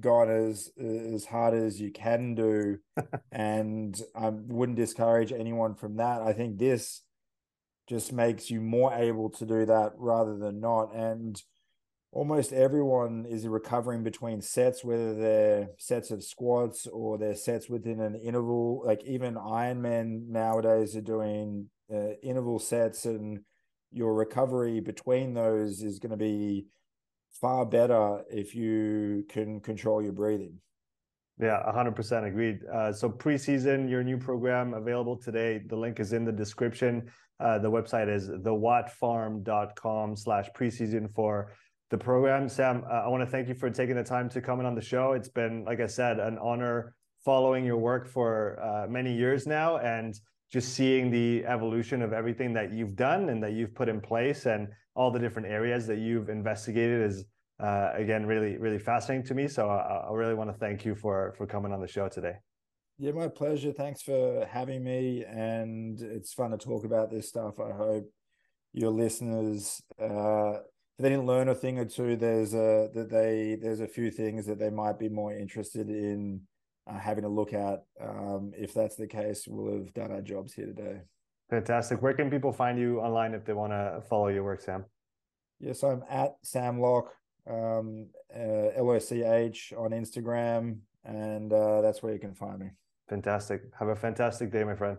gone as as hard as you can do and i wouldn't discourage anyone from that i think this just makes you more able to do that rather than not and almost everyone is recovering between sets whether they're sets of squats or they're sets within an interval like even ironman nowadays are doing uh, interval sets and your recovery between those is going to be far better if you can control your breathing. Yeah, 100% agreed. Uh, so preseason, your new program available today. The link is in the description. Uh, the website is thewattfarm.com slash preseason for the program. Sam, uh, I want to thank you for taking the time to come in on the show. It's been, like I said, an honor following your work for uh, many years now and just seeing the evolution of everything that you've done and that you've put in place and all the different areas that you've investigated is uh, again really really fascinating to me. So I, I really want to thank you for for coming on the show today. Yeah, my pleasure. Thanks for having me, and it's fun to talk about this stuff. I hope your listeners, uh, if they didn't learn a thing or two, there's a that they there's a few things that they might be more interested in uh, having a look at. Um, if that's the case, we'll have done our jobs here today. Fantastic. Where can people find you online if they want to follow your work, Sam? Yes, I'm at Sam Loch, um, uh, L O C H on Instagram, and uh, that's where you can find me. Fantastic. Have a fantastic day, my friend.